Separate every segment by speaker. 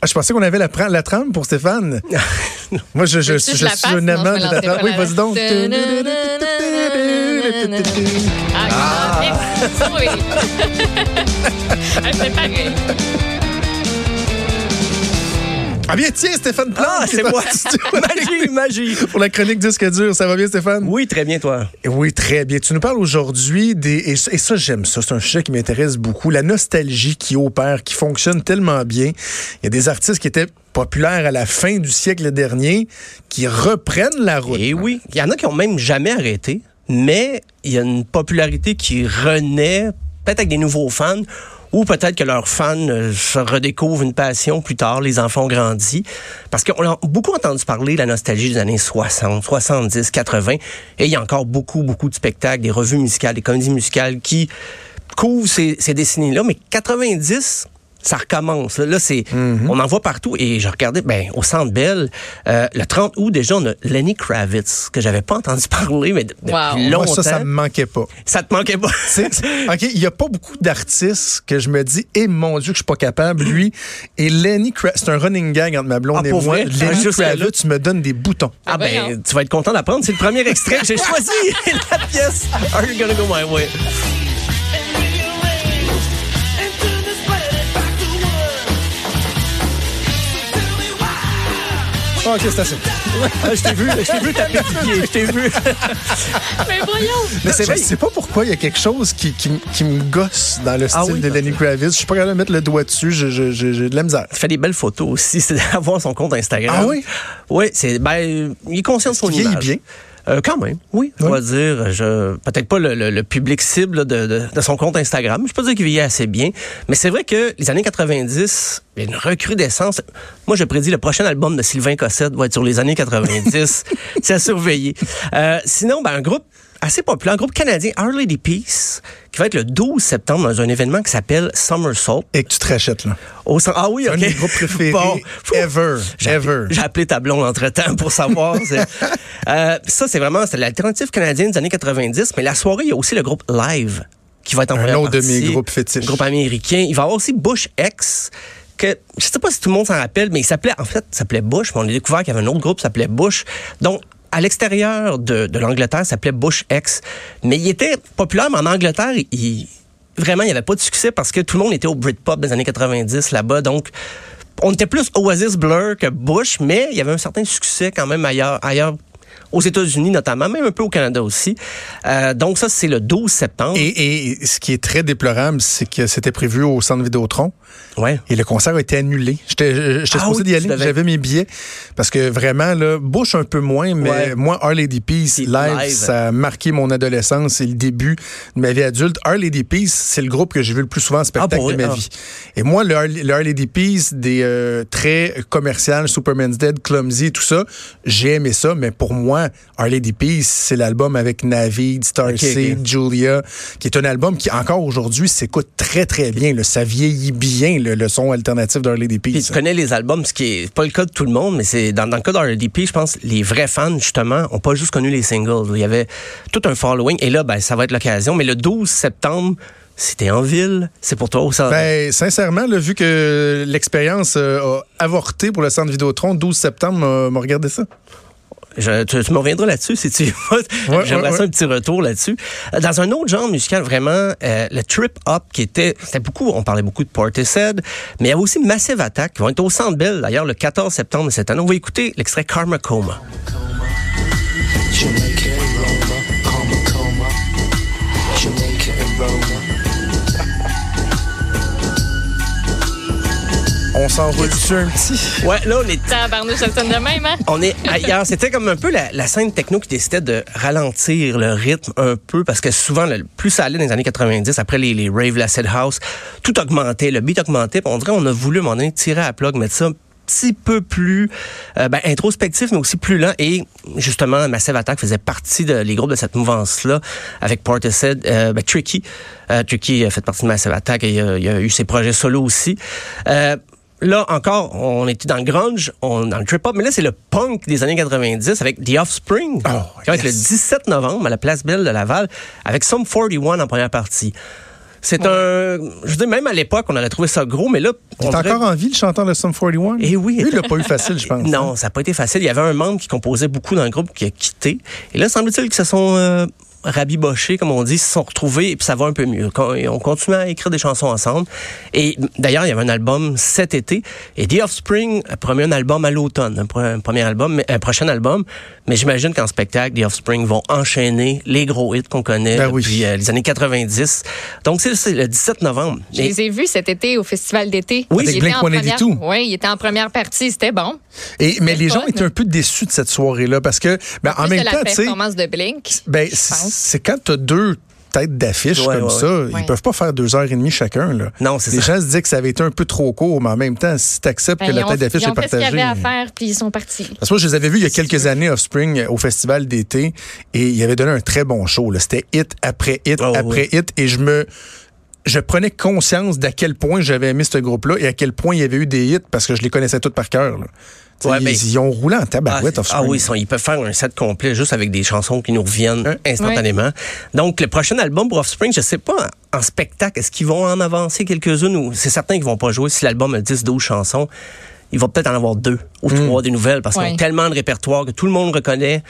Speaker 1: Ah, je pensais qu'on avait la, la trame pour Stéphane. Moi, je, je, je, je
Speaker 2: la
Speaker 1: suis un amant de la trame. Oui, vas-y donc.
Speaker 2: Ah, ah. oui.
Speaker 1: Ah bien, tiens, Stéphane Plante.
Speaker 3: Ah, c'est
Speaker 1: est
Speaker 3: moi. magie, magie.
Speaker 1: Pour la chronique disque dur. Ça va bien, Stéphane?
Speaker 3: Oui, très bien, toi.
Speaker 1: Oui, très bien. Tu nous parles aujourd'hui des. Et ça, et ça, j'aime ça. C'est un sujet qui m'intéresse beaucoup. La nostalgie qui opère, qui fonctionne tellement bien. Il y a des artistes qui étaient populaires à la fin du siècle dernier qui reprennent la route.
Speaker 3: Et oui, il y en a qui ont même jamais arrêté, mais il y a une popularité qui renaît, peut-être avec des nouveaux fans, ou peut-être que leurs fans euh, redécouvrent une passion plus tard, les enfants ont grandi. Parce qu'on a beaucoup entendu parler de la nostalgie des années 60, 70, 80, et il y a encore beaucoup, beaucoup de spectacles, des revues musicales, des comédies musicales qui couvrent ces, ces décennies-là, mais 90 ça recommence. Là, c'est, on en voit partout. Et je regardais, ben, au Centre Bell, euh, le 30 août, déjà, on a Lenny Kravitz, que j'avais pas entendu parler, mais de- depuis
Speaker 2: Wow.
Speaker 3: longtemps.
Speaker 1: Moi, ça, ça me manquait pas.
Speaker 3: Ça te manquait pas?
Speaker 1: C'est- OK, il n'y a pas beaucoup d'artistes que je me dis, eh mon Dieu, que je suis pas capable, lui. Et Lenny Kravitz, c'est un running gag entre ma blonde
Speaker 3: Ah,
Speaker 1: et
Speaker 3: pour
Speaker 1: moi.
Speaker 3: vrai? Ah,
Speaker 1: Lenny
Speaker 3: là.
Speaker 1: Kravitz me donne des boutons.
Speaker 3: Ah ben,
Speaker 2: voyons.
Speaker 3: tu vas être content d'apprendre. C'est le premier extrait que j'ai choisi. la pièce Are You Gonna Go My Way?
Speaker 1: Ah, OK, c'est assez.
Speaker 3: Ah, je t'ai vu, je t'ai vu taper du pied, je t'ai vu.
Speaker 2: Mais voyons.
Speaker 1: Mais
Speaker 3: c'est
Speaker 1: je
Speaker 3: vrai.
Speaker 1: sais pas pourquoi il y a quelque chose qui, qui, me gosse dans le style
Speaker 3: Ah oui,
Speaker 1: de Lenny Kravitz. Je suis pas capable de mettre le doigt dessus. je- je- je- J'ai de la misère.
Speaker 3: Il fait des belles photos aussi, c'est d'avoir son compte Instagram.
Speaker 1: Ah oui?
Speaker 3: Oui, c'est, ben, il est conscient de son
Speaker 1: Il vieillit
Speaker 3: image.
Speaker 1: bien?
Speaker 3: Euh, quand même, oui, je
Speaker 1: Oui.
Speaker 3: dois dire. Je, peut-être pas le, le- le public cible là, de, de- de son compte Instagram. Je peux dire qu'il vieillit assez bien. Mais c'est vrai que les années 90, il y a une recrudescence. Moi, je prédis le prochain album de Sylvain Cossette va être sur les années 90. c'est à surveiller. Euh, sinon, ben, un groupe assez populaire, un groupe canadien, Our Lady Peace, qui va être le 12 septembre dans un événement qui s'appelle Somersault.
Speaker 1: Et que tu te rachètes, là.
Speaker 3: Au ah oui, OK.
Speaker 1: un de mes groupes préférés
Speaker 3: Bon.
Speaker 1: ever.
Speaker 3: J'ai
Speaker 1: Ever.
Speaker 3: appelé, j'ai appelé ta blonde entre-temps pour savoir. Euh, ça, c'est vraiment c'est l'alternative canadienne des années 90. Mais la soirée, il y a aussi le groupe Live qui va être en
Speaker 1: Un
Speaker 3: première
Speaker 1: autre de mes groupes fétiches.
Speaker 3: Groupe américain. Il va y avoir aussi Bush X que je sais pas si tout le monde s'en rappelle, mais il s'appelait en fait, il s'appelait Bush, mais on a découvert qu'il y avait un autre groupe qui s'appelait Bush. Donc à l'extérieur de, de l'Angleterre, s'appelait Bush X. Mais il était populaire, mais en Angleterre, il, vraiment, il n'y avait pas de succès parce que tout le monde était au Britpop des années 90 là-bas. Donc, on était plus Oasis Blur que Bush, mais il y avait un certain succès quand même ailleurs aux États-Unis notamment, même un peu au Canada aussi. Euh, donc ça, c'est le 12 septembre.
Speaker 1: Et, et ce qui est très déplorable, c'est que c'était prévu au centre Vidéotron.
Speaker 3: ouais.
Speaker 1: Et le concert a été annulé. J'étais
Speaker 3: Ah
Speaker 1: supposé
Speaker 3: oui,
Speaker 1: d'y aller. J'avais mes billets. Parce que vraiment, là, Bush un peu moins, mais
Speaker 3: Ouais.
Speaker 1: moi, Our Lady Peace, live,
Speaker 3: live.
Speaker 1: ça a marqué mon adolescence et le début de ma vie adulte. Our Lady Peace, c'est le groupe que j'ai vu le plus souvent en spectacle
Speaker 3: Ah, pour
Speaker 1: de ma
Speaker 3: Ah.
Speaker 1: vie. Et moi, le, le Our Lady Peace, des euh, très commercial, Superman's Dead, Clumsy, tout ça, j'ai aimé ça, mais pour moi, Our Lady Peace, c'est l'album avec Navid, Starseed. Julia, qui est un album qui, encore aujourd'hui, s'écoute très, très bien. là. Ça vieillit bien, le, le son alternatif Lady
Speaker 3: Puis
Speaker 1: Peace.
Speaker 3: tu connais les albums, ce qui est pas le cas de tout le monde, mais c'est dans, dans le cas d'RDP, je pense les vrais fans justement ont pas juste connu les singles. Il y avait tout un following et là, ben ça va être l'occasion. Mais le 12 septembre, si t'es en ville, c'est pour toi au centre.
Speaker 1: Ben, sincèrement, là, vu que l'expérience euh, a avorté pour le centre Vidéotron, 12 septembre, m'a- m'a regardé ça.
Speaker 3: Je- tu, tu me reviendras là-dessus si tu
Speaker 1: Ouais,
Speaker 3: J'aimerais
Speaker 1: ouais,
Speaker 3: ça
Speaker 1: ouais.
Speaker 3: un petit retour là-dessus. Euh, Dans un autre genre musical, vraiment, euh, le Trip Hop qui était, c'était beaucoup, on parlait beaucoup de Portishead, mais il y avait aussi Massive Attack qui vont être au Centre Bell d'ailleurs le 14 septembre de cette année. On va écouter l'extrait Karma Coma.
Speaker 4: Jamaica aroma,
Speaker 1: On s'en roule dessus un petit.
Speaker 3: Ouais, là on est
Speaker 2: Tabarnouche, ça sonne de même, hein?
Speaker 3: On est ailleurs. C'était comme un peu la, la scène techno qui décidait de ralentir le rythme un peu parce que souvent, le, plus ça allait dans les années 90, après les, les rave, l'acid house, tout augmentait, le beat augmentait. on dirait qu'on a voulu, à un moment donné, tirer à la plug, mettre ça un petit peu plus euh, ben, introspectif, mais aussi plus lent. Et justement, Massive Attack faisait partie de les groupes de cette mouvance-là avec Portishead, euh, ben, Tricky. Euh, Tricky a fait partie de Massive Attack et il a, il a eu ses projets solo aussi. Là encore, on était dans le grunge, on dans le trip hop, mais là c'est le punk des années 90 avec The Offspring,
Speaker 1: Oh,
Speaker 3: qui va être le
Speaker 1: yes.
Speaker 3: 17 novembre à la Place Belle de Laval avec Sum 41 en première partie. C'est un, je veux dire, même à l'époque, on aurait trouvé ça gros, mais là,
Speaker 1: Il
Speaker 3: on
Speaker 1: est
Speaker 3: dirait-
Speaker 1: encore en vie, le chanteur de Sum 41?
Speaker 3: Eh oui.
Speaker 1: Lui, il l'a pas eu facile, je pense.
Speaker 3: Non, ça n'a pas été facile. Il y avait un membre qui composait beaucoup dans le groupe qui a quitté. Et là, semble-t-il qu'ils se sont euh, rabibochés, comme on dit, se sont retrouvés et puis ça va un peu mieux. On continue à écrire des chansons ensemble. Et d'ailleurs, il y avait un album cet été. Et The Offspring a promis un album à l'automne, un, premier album, un prochain album. Mais j'imagine qu'en spectacle, The Offspring vont enchaîner les gros hits qu'on connaît
Speaker 1: Ben oui.
Speaker 3: depuis euh, les années 90. Donc, c'est le 17 novembre.
Speaker 2: Je les ai vus cet été au festival d'été.
Speaker 3: Oui,
Speaker 2: Il était en
Speaker 1: Blink-182.
Speaker 2: première- Oui, il était en première partie, c'était bon.
Speaker 1: Et, mais les
Speaker 2: le
Speaker 1: gens étaient un peu déçus de cette soirée-là parce que, ben, en
Speaker 2: Plus
Speaker 1: même
Speaker 2: de
Speaker 1: temps,
Speaker 2: la
Speaker 1: tu sais,
Speaker 2: performance de Blink.
Speaker 1: ben, c'est
Speaker 2: pense.
Speaker 1: c'est quand tu as deux têtes d'affiche
Speaker 3: Ouais,
Speaker 1: comme
Speaker 3: ouais,
Speaker 1: ça,
Speaker 2: ouais.
Speaker 1: ils peuvent pas faire deux heures et demie chacun. Là.
Speaker 3: Non, c'est
Speaker 1: Les
Speaker 3: ça.
Speaker 1: gens se disent que ça avait été un peu trop court, mais en même temps, si tu acceptes
Speaker 2: Ben,
Speaker 1: que la
Speaker 2: ils ont-
Speaker 1: tête d'affiche
Speaker 2: ils
Speaker 1: est
Speaker 2: ont fait ce qu'il y
Speaker 1: partagée.
Speaker 2: avait à faire, puis ils sont partis.
Speaker 1: Parce que moi, je les avais vus il y a quelques
Speaker 2: sûr.
Speaker 1: années, Offspring, au festival d'été, et ils avaient donné un très bon show. là. C'était hit après hit
Speaker 3: Oh,
Speaker 1: après hit, et je me. Je prenais conscience d'à quel point j'avais aimé ce groupe-là et à quel point il y avait eu des hits parce que je les connaissais tous par cœur. là.
Speaker 3: Ouais,
Speaker 1: ils,
Speaker 3: mais-
Speaker 1: ils ont roulé en
Speaker 3: Ah,
Speaker 1: tabarouette,
Speaker 3: ah
Speaker 1: Offspring.
Speaker 3: oui, ils, sont- ils peuvent faire un set complet juste avec des chansons qui nous reviennent
Speaker 1: Hein?
Speaker 3: instantanément. Donc, le prochain album pour Offspring, je sais pas, en spectacle, est-ce qu'ils vont en avancer quelques-unes ou c'est certain qu'ils vont pas jouer. Si l'album a 10, 12 chansons, ils vont peut-être en avoir deux ou
Speaker 1: Hmm.
Speaker 3: trois des nouvelles parce qu'ils ont tellement de répertoire que tout le monde reconnaît.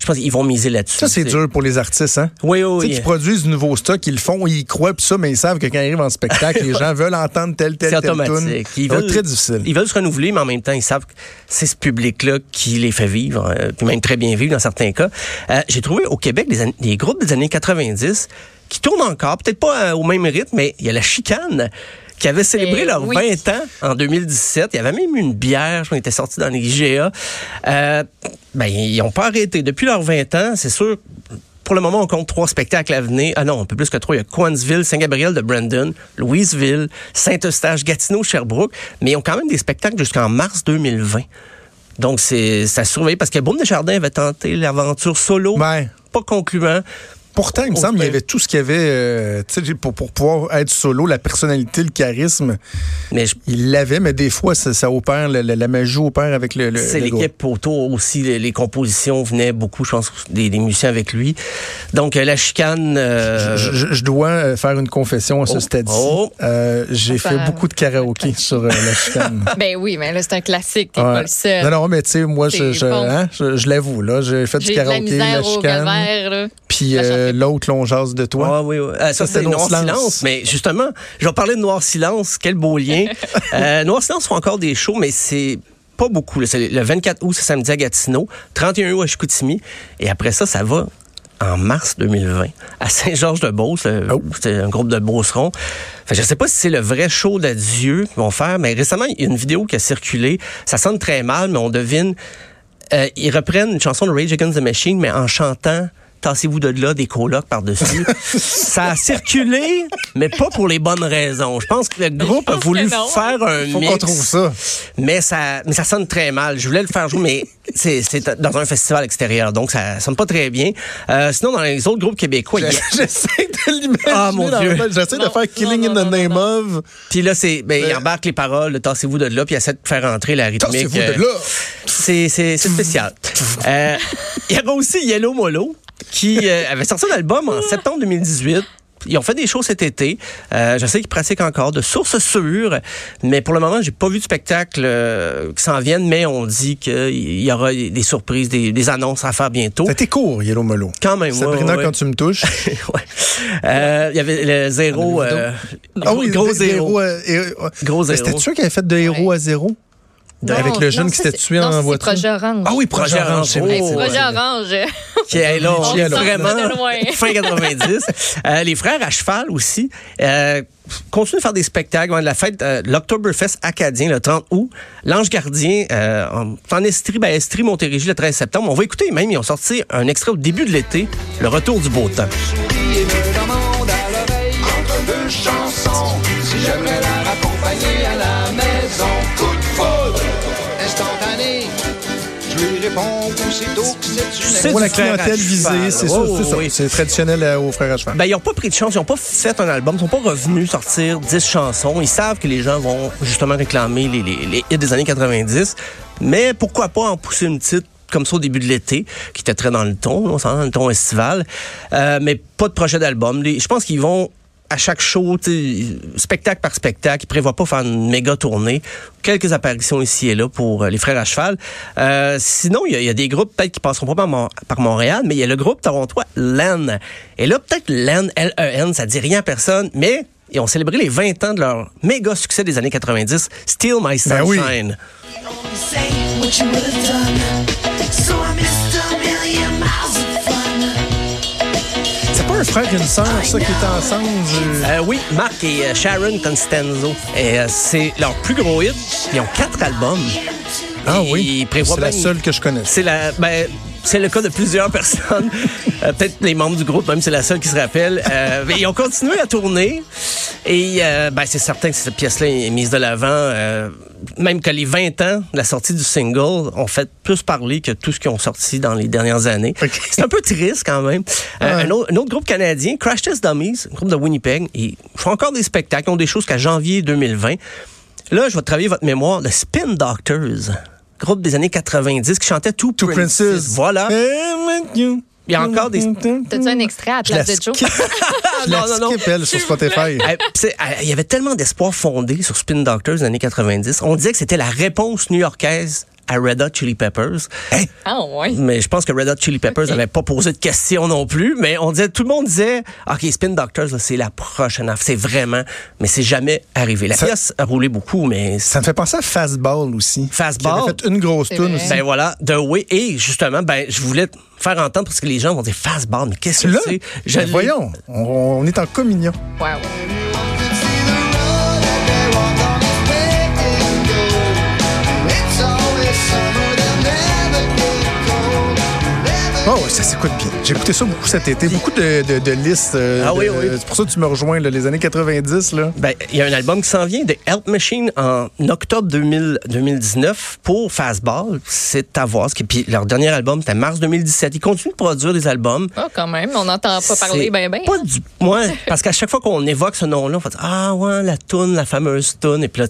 Speaker 3: Je pense qu'ils vont miser là-dessus.
Speaker 1: Ça, c'est dur pour les artistes, hein?
Speaker 3: Oui,
Speaker 1: Tu
Speaker 3: oui,
Speaker 1: sais,
Speaker 3: oui.
Speaker 1: qui produisent du nouveau stock, ils le font, ils y croient, puis ça, mais ils savent que quand ils arrivent en spectacle, les gens veulent entendre telle, telle,
Speaker 3: C'est
Speaker 1: telle tune.
Speaker 3: automatique. Ils
Speaker 1: va
Speaker 3: veulent,
Speaker 1: très difficile.
Speaker 3: Ils veulent se renouveler, mais en même temps, ils savent que c'est ce public-là qui les fait vivre, euh, puis même très bien vivre dans certains cas. Euh, J'ai trouvé au Québec des groupes des années 90 qui tournent encore, peut-être pas euh, au même rythme, mais il y a la chicane qui avait célébré leurs
Speaker 2: oui.
Speaker 3: 20 ans en 2017. Il y avait même eu une bière, je crois, qui était sortie dans les IGA. Euh, ben, ils n'ont pas arrêté. Depuis leurs 20 ans, c'est sûr, pour le moment, on compte trois spectacles à venir. Ah non, un peu plus que trois. Il y a Coansville, Saint-Gabriel de Brandon, Louisville, Saint-Eustache, Gatineau, Sherbrooke. Mais ils ont quand même des spectacles jusqu'en mars 2020. Donc, c'est à surveiller parce que Boum Desjardins avait tenté l'aventure solo.
Speaker 1: Ouais.
Speaker 3: Pas concluant.
Speaker 1: Pourtant, il me semble qu'il y avait tout ce qu'il y avait euh, pour, pour pouvoir être solo, la personnalité, le charisme.
Speaker 3: Mais je-
Speaker 1: Il l'avait, mais des fois, ça, ça opère, la, la- la magie opère avec le, le,
Speaker 3: c'est l'équipe autour aussi. Les, les compositions venaient beaucoup, je pense, des, des musiciens avec lui. Donc, euh, la chicane... euh,
Speaker 1: Je, je- je dois faire une confession à ce
Speaker 3: Oh.
Speaker 1: stade-ci.
Speaker 3: Oh.
Speaker 1: Euh, J'ai fait beaucoup de karaoké sur euh, la chicane.
Speaker 2: Ben oui, mais là, c'est un classique, t'es
Speaker 1: Ouais.
Speaker 2: pas le seul.
Speaker 1: Non, non, mais tu sais, moi, je,
Speaker 2: bon.
Speaker 1: hein, je, je l'avoue, là, j'ai fait du
Speaker 2: la
Speaker 1: karaoké, la,
Speaker 2: au
Speaker 1: chicane, puis
Speaker 2: La
Speaker 1: euh, l'autre, l'on jase de toi.
Speaker 3: Ah oui, oui. Euh, ça,
Speaker 1: Ça,
Speaker 3: c'est
Speaker 1: c'était
Speaker 3: Noir Silence.
Speaker 1: Silence.
Speaker 3: Mais justement, je vais parler de Noir Silence. Quel beau lien. euh, Noir Silence font encore des shows, mais c'est pas beaucoup. C'est le 24 août, c'est samedi à Gatineau. 31 août à Chicoutimi. Et après ça, ça va en mars 2020 à Saint-Georges-de-Beauce.
Speaker 1: Oh.
Speaker 3: C'est un groupe de Beaucerons. Fait, je sais pas si c'est le vrai show d'adieu qu'ils vont faire, mais récemment, il y a une vidéo qui a circulé. Ça sonne très mal, mais on devine... Euh, ils reprennent une chanson de Rage Against the Machine, mais en chantant Tassez-vous de là, des colocs par-dessus. ça a circulé, mais pas pour les bonnes raisons. Je pense que le groupe a voulu faire un
Speaker 1: Faut
Speaker 3: mix.
Speaker 1: qu'on trouve ça.
Speaker 3: Mais ça, mais ça sonne très mal. Je voulais le faire jouer, mais c'est, dans un festival extérieur, donc ça sonne pas très bien. Euh, sinon, dans les autres groupes québécois, il y a-
Speaker 1: J'essaie de l'imaginer.
Speaker 3: Ah, mon Dieu.
Speaker 1: J'essaie de faire Killing
Speaker 2: non,
Speaker 1: in the
Speaker 2: non,
Speaker 1: Name
Speaker 2: non.
Speaker 1: of.
Speaker 3: puis là, c'est, ben, il
Speaker 1: Mais-
Speaker 3: embarque les paroles, tassez-vous de là, puis il essaie de faire entrer la rythmique.
Speaker 1: Tassez-vous de
Speaker 3: euh,
Speaker 1: là.
Speaker 3: C'est, spécial. Euh, Il y avait aussi Yellow Molo, qui euh, avait sorti un album en septembre 2018. Ils ont fait des shows cet été. Euh, je sais qu'ils pratiquent encore de sources sûres, mais pour le moment, j'ai pas vu de spectacle euh, qui s'en viennent, mais on dit qu'il y aura des surprises, des, des annonces à faire bientôt.
Speaker 1: C'était court, Yellow Molo.
Speaker 3: Quand même,
Speaker 1: Sabrina,
Speaker 3: ouais, ouais.
Speaker 1: quand tu me touches.
Speaker 3: Ouais. Euh, Il y avait le zéro. Euh,
Speaker 1: ah oui,
Speaker 3: gros zéro. Gros zéro.
Speaker 1: C'était sûr qu'il avait fait de héros à zéro?
Speaker 2: Non,
Speaker 1: Avec le jeune
Speaker 2: non,
Speaker 1: qui s'était tué
Speaker 2: non,
Speaker 1: en voiture.
Speaker 2: Projet Orange.
Speaker 1: Ah oui, Projet
Speaker 3: Projet
Speaker 1: Orange, c'est vrai.
Speaker 3: Orange.
Speaker 1: c'est vrai.
Speaker 2: Projet Orange.
Speaker 3: qui est là,
Speaker 1: On
Speaker 3: est vraiment
Speaker 2: de
Speaker 3: fin 90. Euh, les frères à cheval aussi euh, continuent de faire des spectacles. Ouais, la fête, euh, l'Octoberfest acadien le 30 août. L'Ange Gardien euh, en, en Estrie, ben, Estrie, Montérégie le 13 septembre. On va écouter même, ils ont sorti un extrait au début de l'été, le retour du beau temps.
Speaker 4: entre deux chansons lui réponds aussitôt que c'est une
Speaker 3: C'est
Speaker 1: la clientèle visée, c'est
Speaker 3: Oh,
Speaker 1: ça, c'est traditionnel euh, aux frères à cheval.
Speaker 3: Ben, ils n'ont pas pris de chance, ils n'ont pas fait un album, ils sont pas revenus sortir 10 chansons. Ils savent que les gens vont justement réclamer les, les, les hits des années 90. Mais pourquoi pas en pousser une petite comme ça au début de l'été, qui était très dans le ton, on dans le ton estival. Euh, mais pas de projet d'album. Je pense qu'ils vont à chaque show, spectacle par spectacle. Ils prévoient pas faire une méga tournée. Quelques apparitions ici et là pour euh, les frères à cheval. Euh, sinon, il y, a- il y a des groupes peut-être qui passeront pas par, Mon- par Montréal, mais il y a le groupe torontois LEN. Et là, peut-être LEN, L-E-N, ça dit rien à personne, mais ils ont célébré les 20 ans de leur méga succès des années 90, Steal My
Speaker 1: Ben oui. Un frère et une sœur, ça, qui est ensemble.
Speaker 3: Euh, oui, Mark et euh, Sharon Constanzo. Et euh, c'est leur plus gros hit. Ils ont quatre albums.
Speaker 1: Ah oui, c'est la seule que je connais.
Speaker 3: C'est la, ben, c'est le cas de plusieurs personnes. Euh, Peut-être les membres du groupe, même c'est la seule qui se rappelle. Euh, ils ont continué à tourner. Et euh, ben, c'est certain que cette pièce-là est mise de l'avant. euh, même que les 20 ans de la sortie du single ont fait plus parler que tout ce qu'ils ont sorti dans les dernières années. C'est un peu triste quand même. Euh,
Speaker 1: Ouais.
Speaker 3: un, autre, un autre groupe canadien, Crash Test Dummies, un groupe de Winnipeg, ils font encore des spectacles, ils ont des choses qu'à janvier 2020. Là, je vais travailler votre mémoire. Le Spin Doctors, groupe des années 90 qui chantait Two,
Speaker 1: Two
Speaker 3: Princess.
Speaker 1: Princess.
Speaker 3: Voilà.
Speaker 1: Il
Speaker 3: y a encore des-
Speaker 2: T'as-tu un extrait à la
Speaker 1: Je la
Speaker 2: place de Joe?
Speaker 1: je
Speaker 3: non, non, non.
Speaker 1: elle, sur Spotify.
Speaker 3: Il y avait tellement d'espoir fondé sur Spin Doctors des années 90. On disait que c'était la réponse new-yorkaise à Red Hot Chili Peppers.
Speaker 2: Ah, ouais.
Speaker 3: Mais je pense que Red Hot Chili Peppers n'avait pas posé de questions non plus. Mais on disait, tout le monde disait, OK, Spin Doctors, c'est la prochaine affaire. C'est vraiment, mais c'est jamais arrivé. La
Speaker 1: Ça-
Speaker 3: pièce a roulé beaucoup, mais
Speaker 1: Ça me fait penser à Fastball aussi.
Speaker 3: Fastball?
Speaker 1: Qui avait fait une grosse tune aussi.
Speaker 3: Ben voilà, The Way. Et justement, ben, je voulais te faire entendre parce que les gens vont dire Fastball, mais qu'est-ce que c'est? Je
Speaker 1: Ben voyons, on, on est en communion.
Speaker 2: Wow.
Speaker 1: Ça s'écoute bien? J'ai écouté ça beaucoup cet été. Beaucoup de, de, de listes. euh,
Speaker 3: Ah oui,
Speaker 1: de-
Speaker 3: oui.
Speaker 1: C'est pour ça que tu me rejoins, là, les années 90. Là.
Speaker 3: Ben, il y a un album qui s'en vient de Help Machine en octobre 2000 2019 pour Fastball. C'est à voir. ce qui- Puis leur dernier album, c'était mars 2017. Ils continuent de produire des albums.
Speaker 2: Ah, quand même, on n'entend pas parler ben ben.
Speaker 3: Pas du, ouais, parce qu'à chaque fois qu'on évoque ce nom-là, on fait ah ouais la toune, la fameuse toune, et puis là,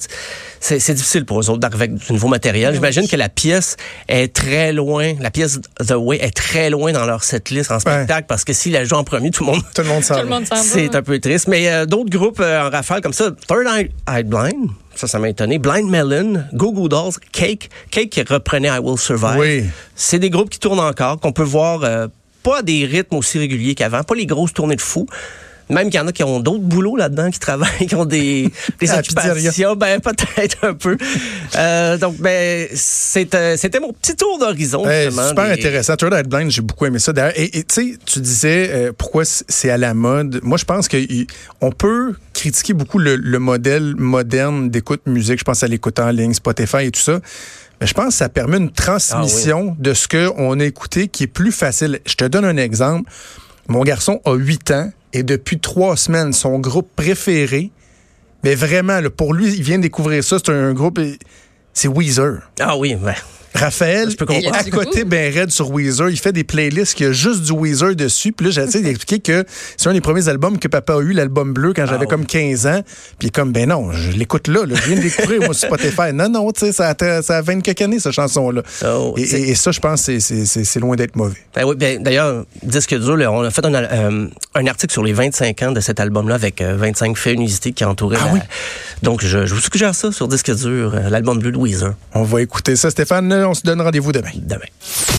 Speaker 3: c'est c'est difficile pour eux autres d'arriver avec du nouveau matériel. J'imagine que la pièce est très loin, la pièce The Way est très loin dans leur setlist en spectacle parce que s'ils la jouent en premier, tout le monde
Speaker 1: Tout le monde
Speaker 3: c'est un peu triste. Mais euh, d'autres groupes euh, en rafale comme ça, Third Eye, Eye Blind, ça, ça m'a étonné. Blind Melon, Go Go Dolls, Cake, Cake qui reprenait I Will Survive.
Speaker 1: Oui.
Speaker 3: C'est des groupes qui tournent encore, qu'on peut voir euh, pas à des rythmes aussi réguliers qu'avant, pas les grosses tournées de fous. Même qu'il y en a qui ont d'autres boulots là-dedans, qui travaillent, qui ont des, des
Speaker 1: pizzeria.
Speaker 3: occupations. Ben, peut-être un peu. Euh, donc, ben, euh, c'était mon petit tour d'horizon.
Speaker 1: Super
Speaker 3: des-
Speaker 1: intéressant. Third Eye Blind, j'ai beaucoup aimé ça. D'ailleurs, et et, tu sais, tu disais euh, pourquoi c'est à la mode. Moi, je pense qu'on peut critiquer beaucoup le, le modèle moderne d'écoute musique. Je pense à l'écoute en ligne, Spotify et tout ça. Mais je pense que ça permet une transmission de ce qu'on a écouté qui est plus facile. Je te donne un exemple. Mon garçon a 8 ans et depuis trois semaines, son groupe préféré, mais vraiment, pour lui, il vient de découvrir ça. C'est un groupe, c'est Weezer.
Speaker 3: Ah oui, ben.
Speaker 1: Raphaël
Speaker 3: Je peux
Speaker 1: est à côté ben raide sur Weezer. Il fait des playlists qui a juste du Weezer dessus. Puis là, j'essaie d'expliquer que c'est un des premiers albums que papa a eu, l'album bleu, quand j'avais
Speaker 3: oui.
Speaker 1: comme 15 ans. Puis il est comme, ben non, je l'écoute là, là. Je viens de découvrir, moi, sur Spotify. Non, non, tu sais, ça, a- ça a 20 quelques années, cette chanson-là.
Speaker 3: Oh,
Speaker 1: et,
Speaker 3: c'est-
Speaker 1: et- et ça, je pense, c'est- loin d'être mauvais.
Speaker 3: Ben oui, ben, d'ailleurs, disque dur, là, on a fait un, euh, un article sur les 25 ans de cet album-là avec euh, 25 faits inusités qui entouraient
Speaker 1: Ah
Speaker 3: la-
Speaker 1: oui?
Speaker 3: Donc, je, je vous suggère ça sur disque dur, euh, l'album bleu de Weezer,
Speaker 1: On va écouter ça, Stéphane. On se donne rendez-vous demain.
Speaker 3: demain.